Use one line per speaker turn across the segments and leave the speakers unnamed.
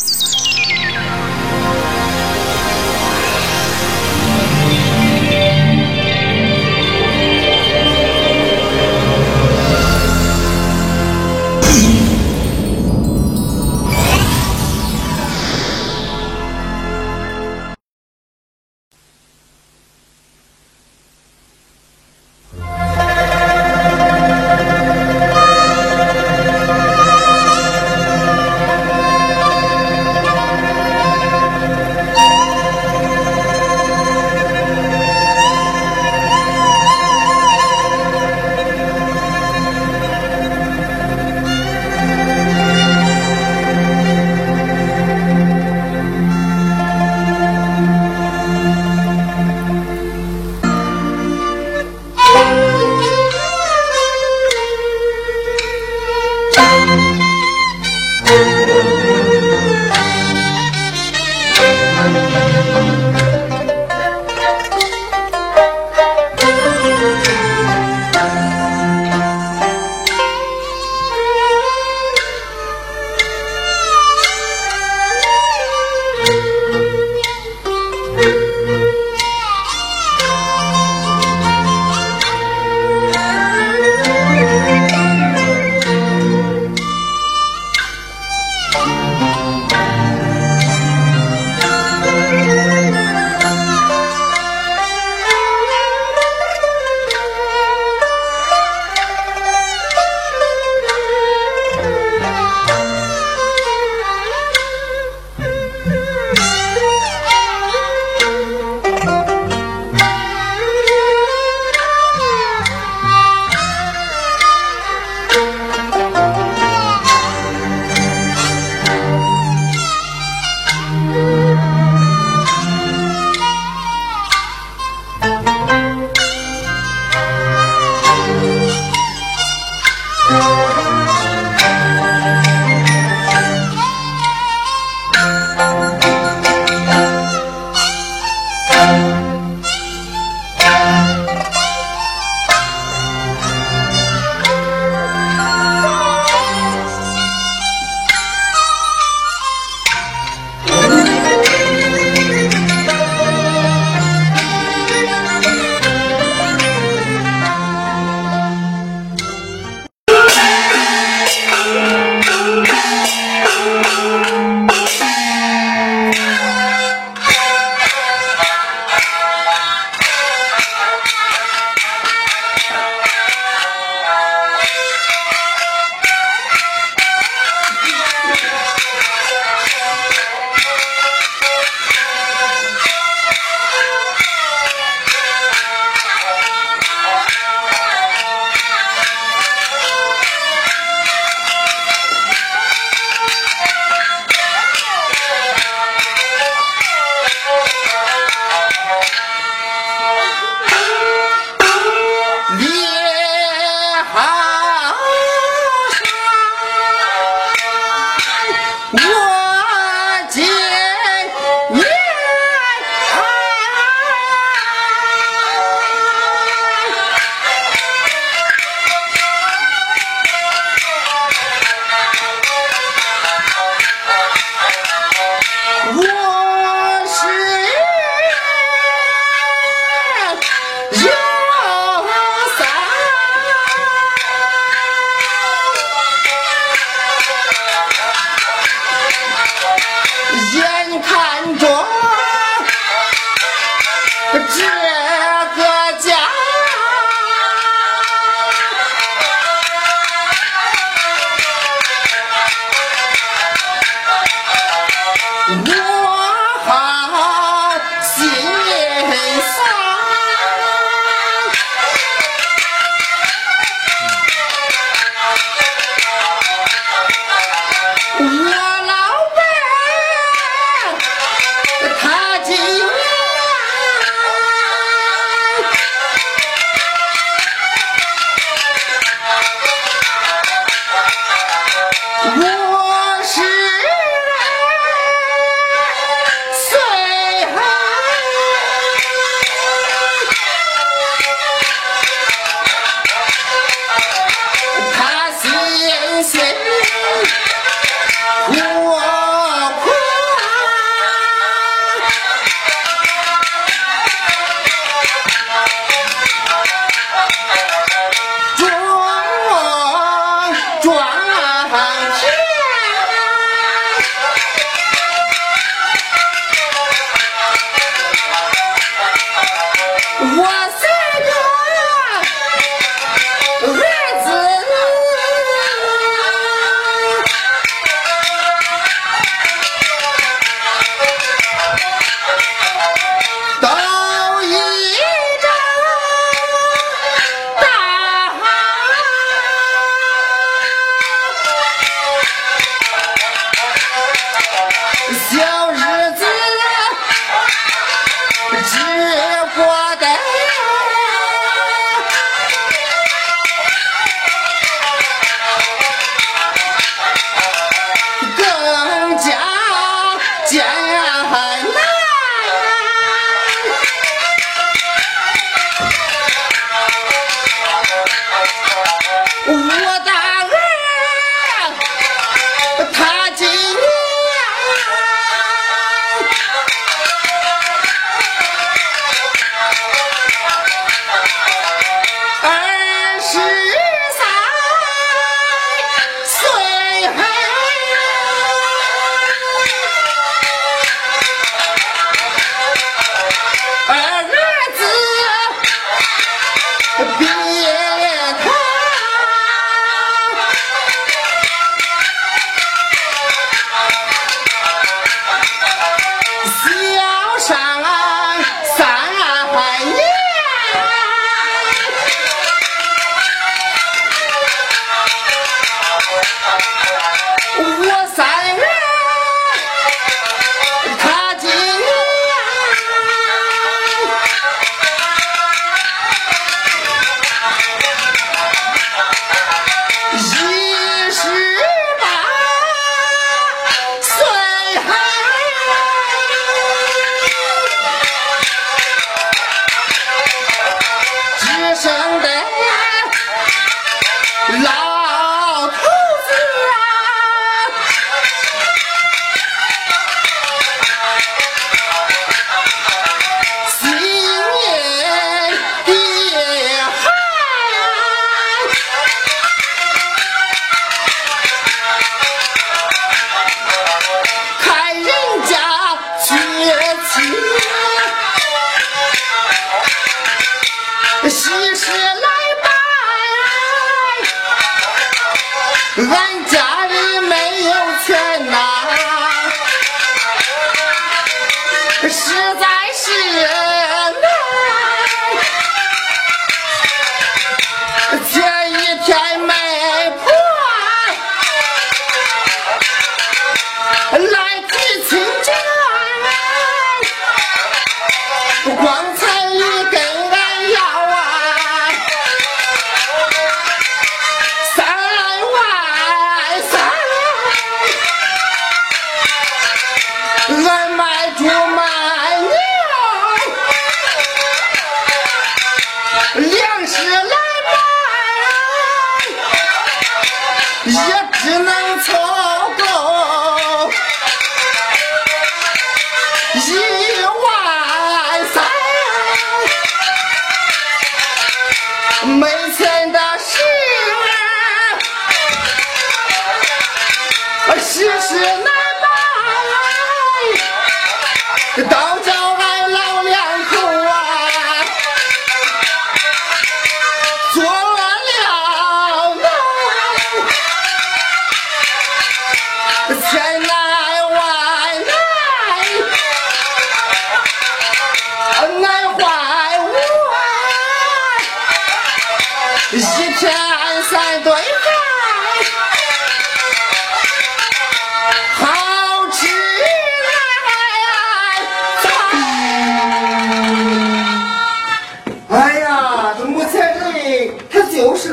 我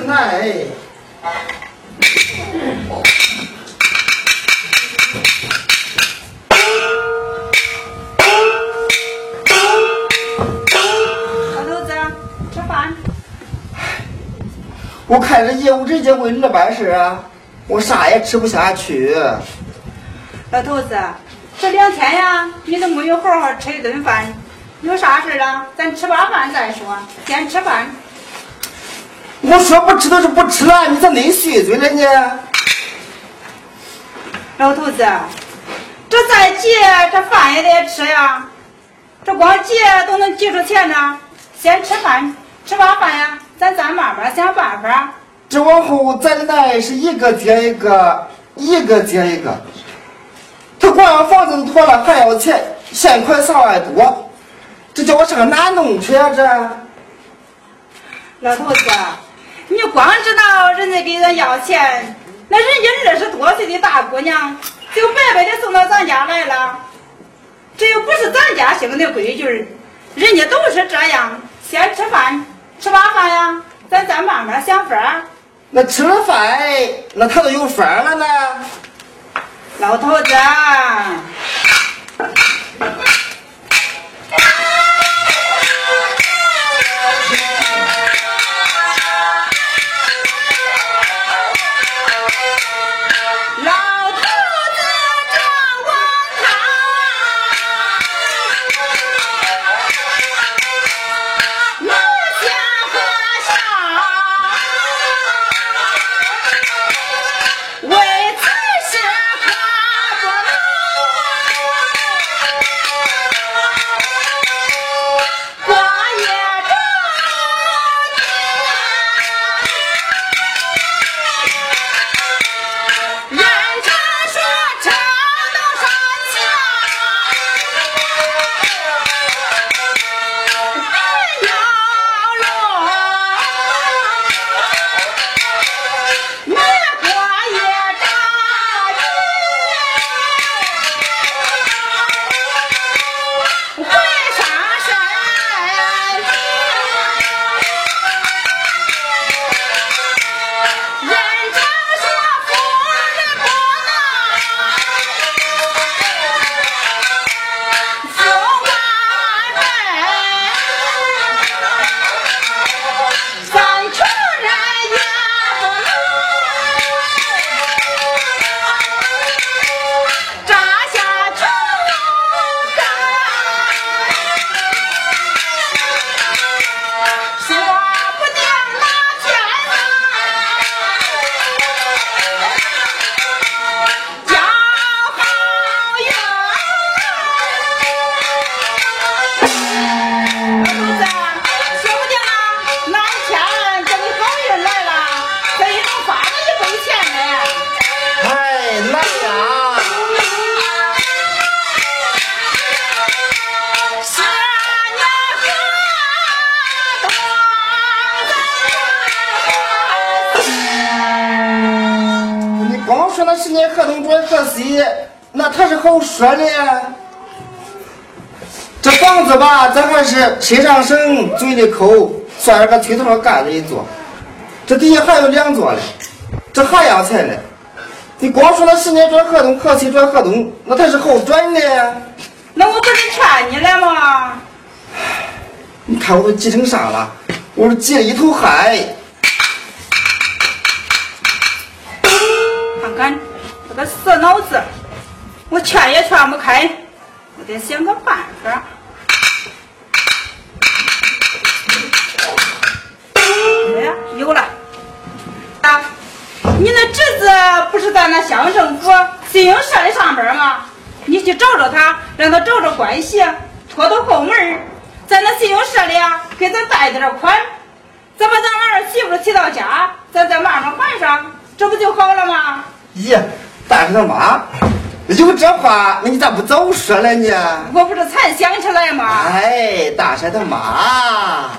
就是难哎。
老头子，吃饭。
我看这业务直接为你这办事啊，我啥也吃不下去。
老头子，这两天呀，你都没有好好吃一顿饭，有啥事啊？咱吃罢饭再说，先吃饭。
我说不吃都是不吃了，你咋恁碎嘴了呢？
老头子，这再急，这饭也得吃呀。这光急都能急出钱呢。先吃饭，吃完饭呀，咱再慢慢想办法。
这往后咱的难是一个接一个，一个接一个。他光要房子都妥了，还要钱，现款三万多，这叫我上哪弄去啊？这
老头子，你光知道人家给咱要钱，那人家二十多岁的大姑娘就白白的送到咱家来了，这又不是咱家兴的规矩儿，人家都是这样，先吃饭，吃罢饭呀，咱再慢慢想法儿。
那吃了饭，那他都有法儿了呢。
老头子，
是身上省，嘴里抠，算是个推头上干的一座。这底下还有两座嘞，这还要钱嘞。你光说那十年转河东，河西转河东，那他是好转的。
那我不是劝你了吗？
你看我都急成啥了？我都急了一头汗。
看看这个死脑子，我劝也劝不开，我得想个办法。有了！啊，你那侄子不是在那乡政府信用社里上班吗？你去找找他，让他找找关系，拖到后门在那信用社里啊，给咱贷点款，咱把咱儿媳妇提到家，咱再慢慢还上，这不就好了吗？
咦，大婶他妈，有这话，那你咋不早说了呢？
我不是才想起来吗？
哎，大婶他妈。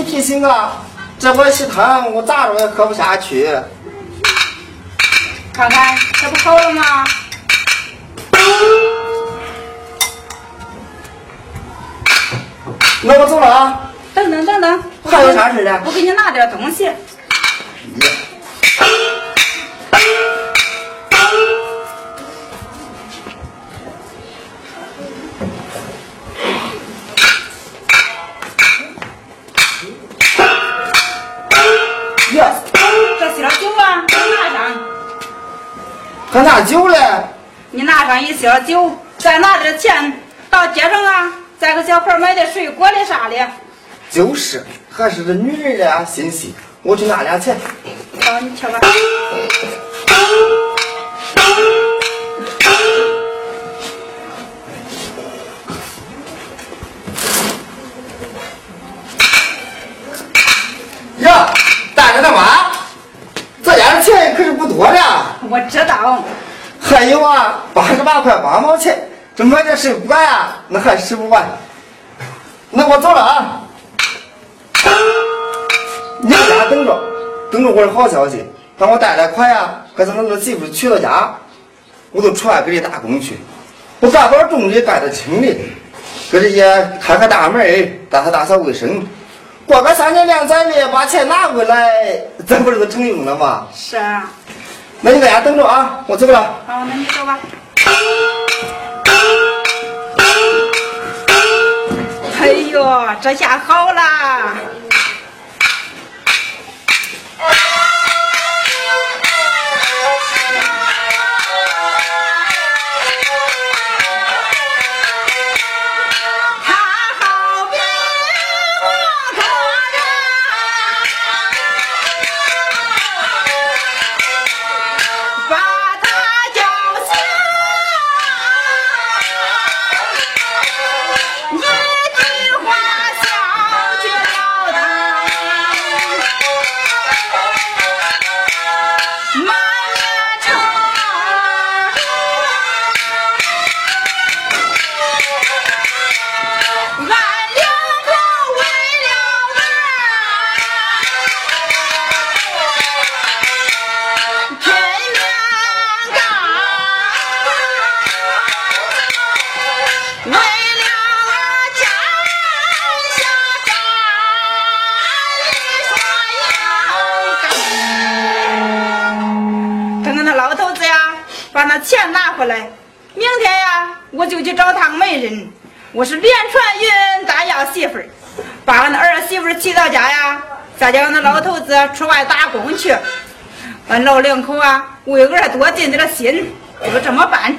你提醒啊，这碗稀汤我咋着也喝不下去。
看看，这不好了吗？
那我走了啊。
等等等等，
还有啥事呢？
我给你拿点东西。些酒，再拿点钱到街上啊，再给小孩买点水果的啥的。
就是，还是这女人的心细。我去拿俩钱。
好，你去吧。
十八块八毛钱，这买点水果呀，那还使不完。那我走了啊！你在家等着，等着我的好消息。帮我贷点款呀，给咱们媳妇娶到家，我就出来给你打工去。我干点重的，干点轻的，给这些开开大门，打扫打扫卫生。过个三年两载的，把钱拿回来，咱不是都成用了吗？
是啊。
那你在家等着啊，我走了。
好，那你走吧。哎呦，这下好了。回来，明天呀，我就去找趟媒人，我是连传云大要媳妇儿，把俺儿媳妇儿娶到家呀，再叫俺那老头子出外打工去。俺老两口啊，为儿多尽点心，就这么办。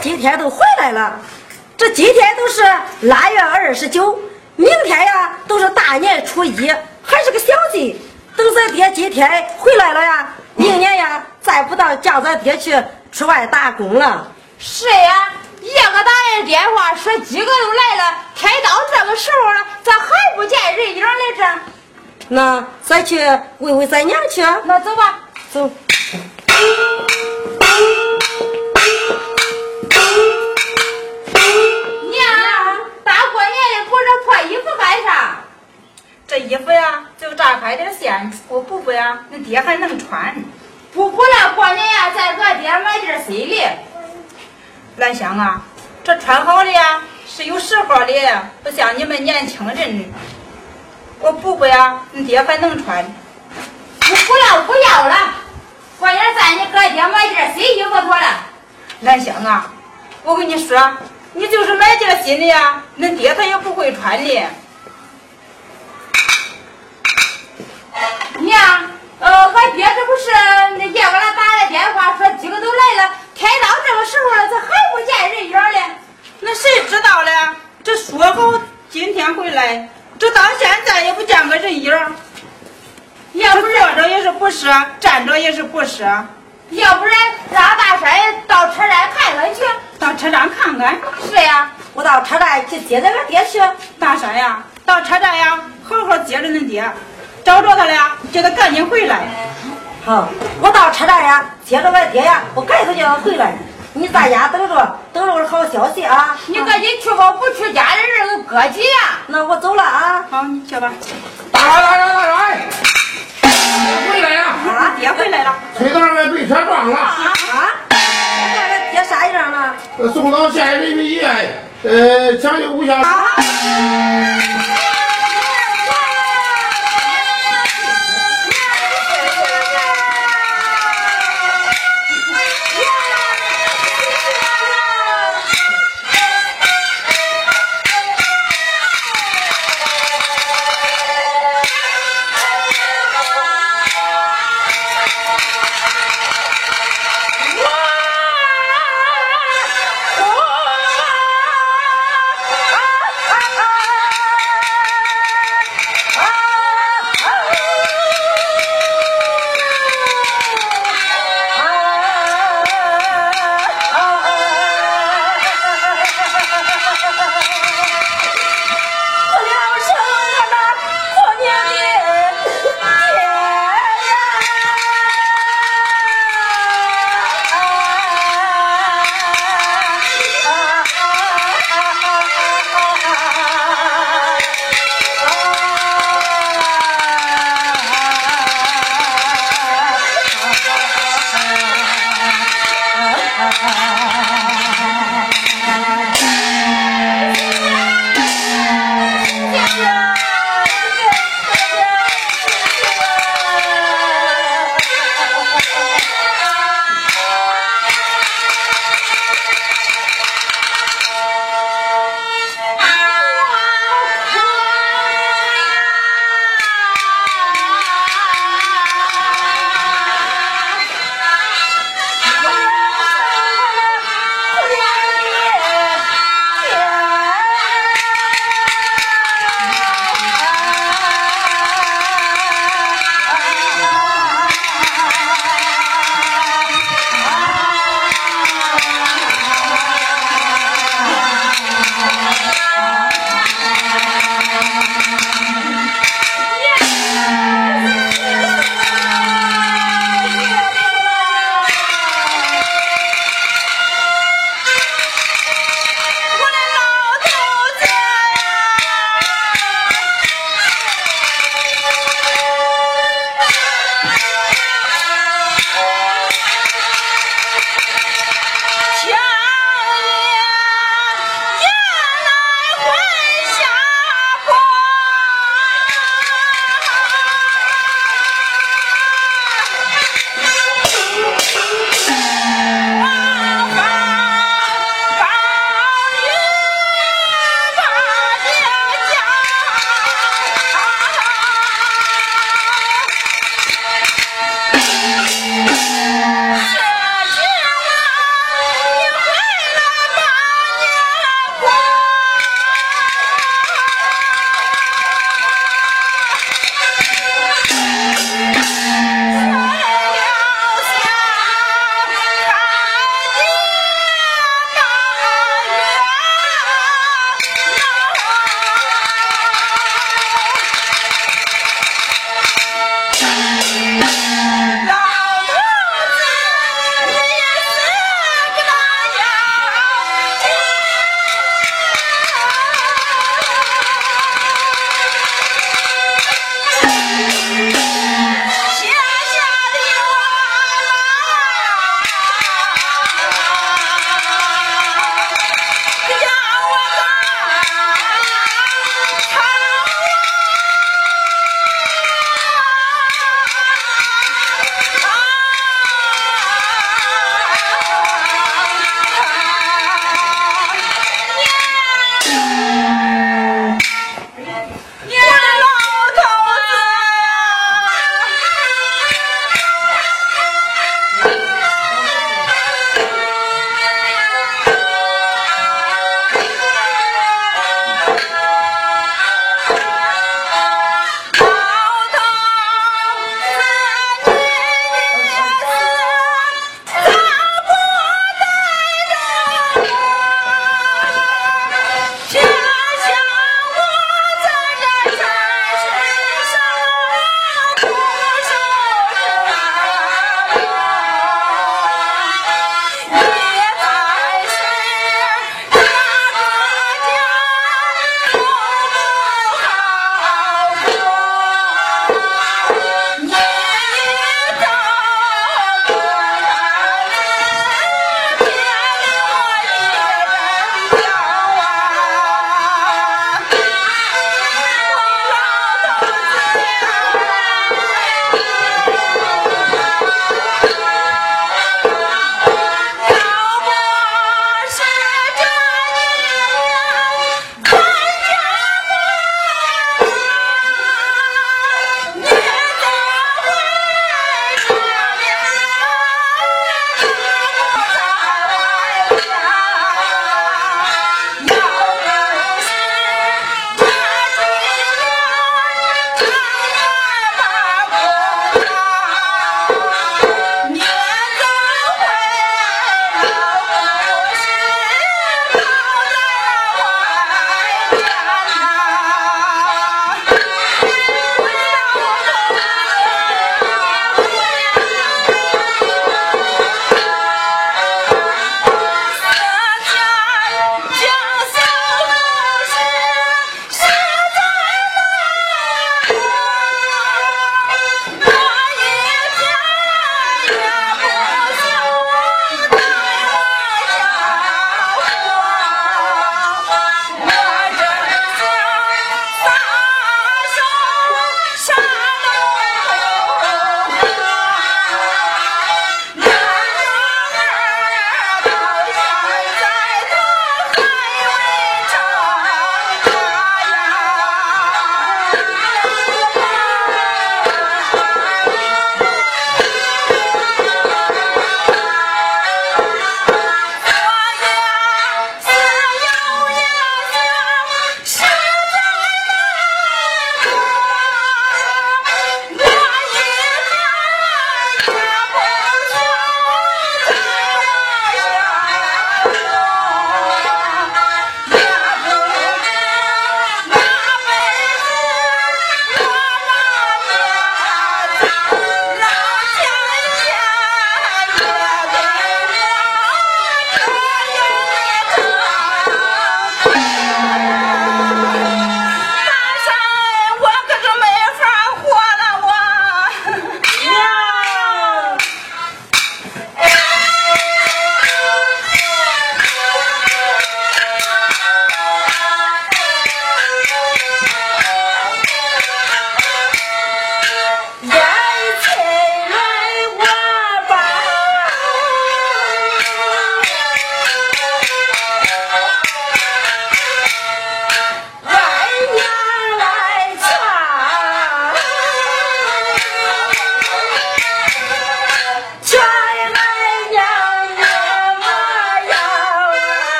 今
天都回来了，这今天都是腊月二十九，明天呀都是大年初一，还是个小季。等咱爹今天回来了呀，明年呀再不到叫咱爹去出外打工了。
是呀，一个打人电话说几个都来了，天到这个时候了，咋还不见人影来着？
那咱去问问咱娘去。
那走吧，
走。
衣服呀，就炸开点线，我补补呀，恁爹还能穿。
补补了，过年呀，再给俺爹买点新的。
兰香啊，这穿好的呀是有时候的，不像你们年轻人。我补补呀，恁爹还能穿。
不不要不要了，过年再你给俺爹买件新衣服妥了。
兰香啊，我跟你说，你就是买件新的呀，恁爹他也不会穿的。
娘，呃，俺爹这不是那夜给俺打来电话，说几个都来了，开到这个时候了，咋还不见人影嘞？
那谁知道嘞？这说好今天回来，这到现在也不见个人影。要不坐着也是不是，站着也是不是。
要不然让大山到车站看看去，
到车站看看。
是呀，
我到车站去接咱爹去。
大山呀，到车站呀，好好接着恁爹。找着他了，叫他赶紧回来。
好，我到车站呀，接着俺爹呀，我赶紧叫他回来。你在家等着，等着我好消息啊！
你赶紧去吧，不去家里人都搁急呀。
那我走了啊。
好，你去吧。
大山，大山，大山！回来呀！
啊，爹回来了。
崔大人被车撞了。
啊？俺爹啥样了？
送到县人民医院，呃，抢救无效。